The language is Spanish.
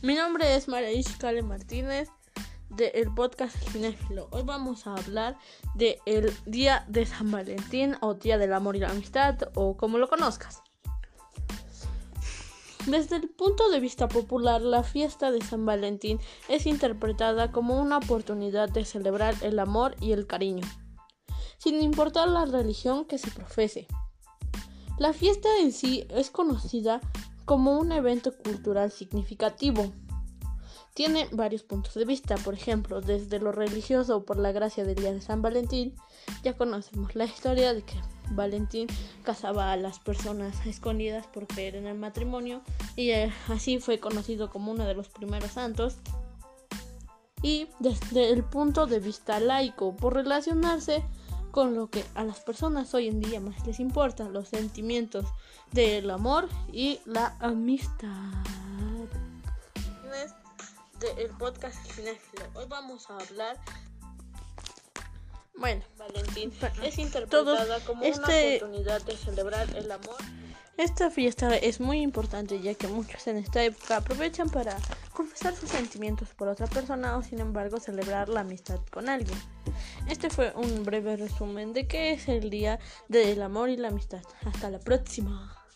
Mi nombre es María Iscale Martínez del podcast Cinéfilo. Hoy vamos a hablar del Día de San Valentín o Día del Amor y la Amistad o como lo conozcas. Desde el punto de vista popular, la fiesta de San Valentín es interpretada como una oportunidad de celebrar el amor y el cariño, sin importar la religión que se profese. La fiesta en sí es conocida como un evento cultural significativo. Tiene varios puntos de vista, por ejemplo, desde lo religioso por la gracia del día de San Valentín, ya conocemos la historia de que Valentín casaba a las personas escondidas por creer en el matrimonio y eh, así fue conocido como uno de los primeros santos. Y desde el punto de vista laico, por relacionarse con lo que a las personas hoy en día más les importa, los sentimientos del amor y la amistad. Del podcast Hoy vamos a hablar. Bueno, Valentín es interpretada como una este oportunidad de celebrar el amor. Esta fiesta es muy importante ya que muchos en esta época aprovechan para confesar sus sentimientos por otra persona o sin embargo celebrar la amistad con alguien. Este fue un breve resumen de qué es el Día del Amor y la Amistad. Hasta la próxima.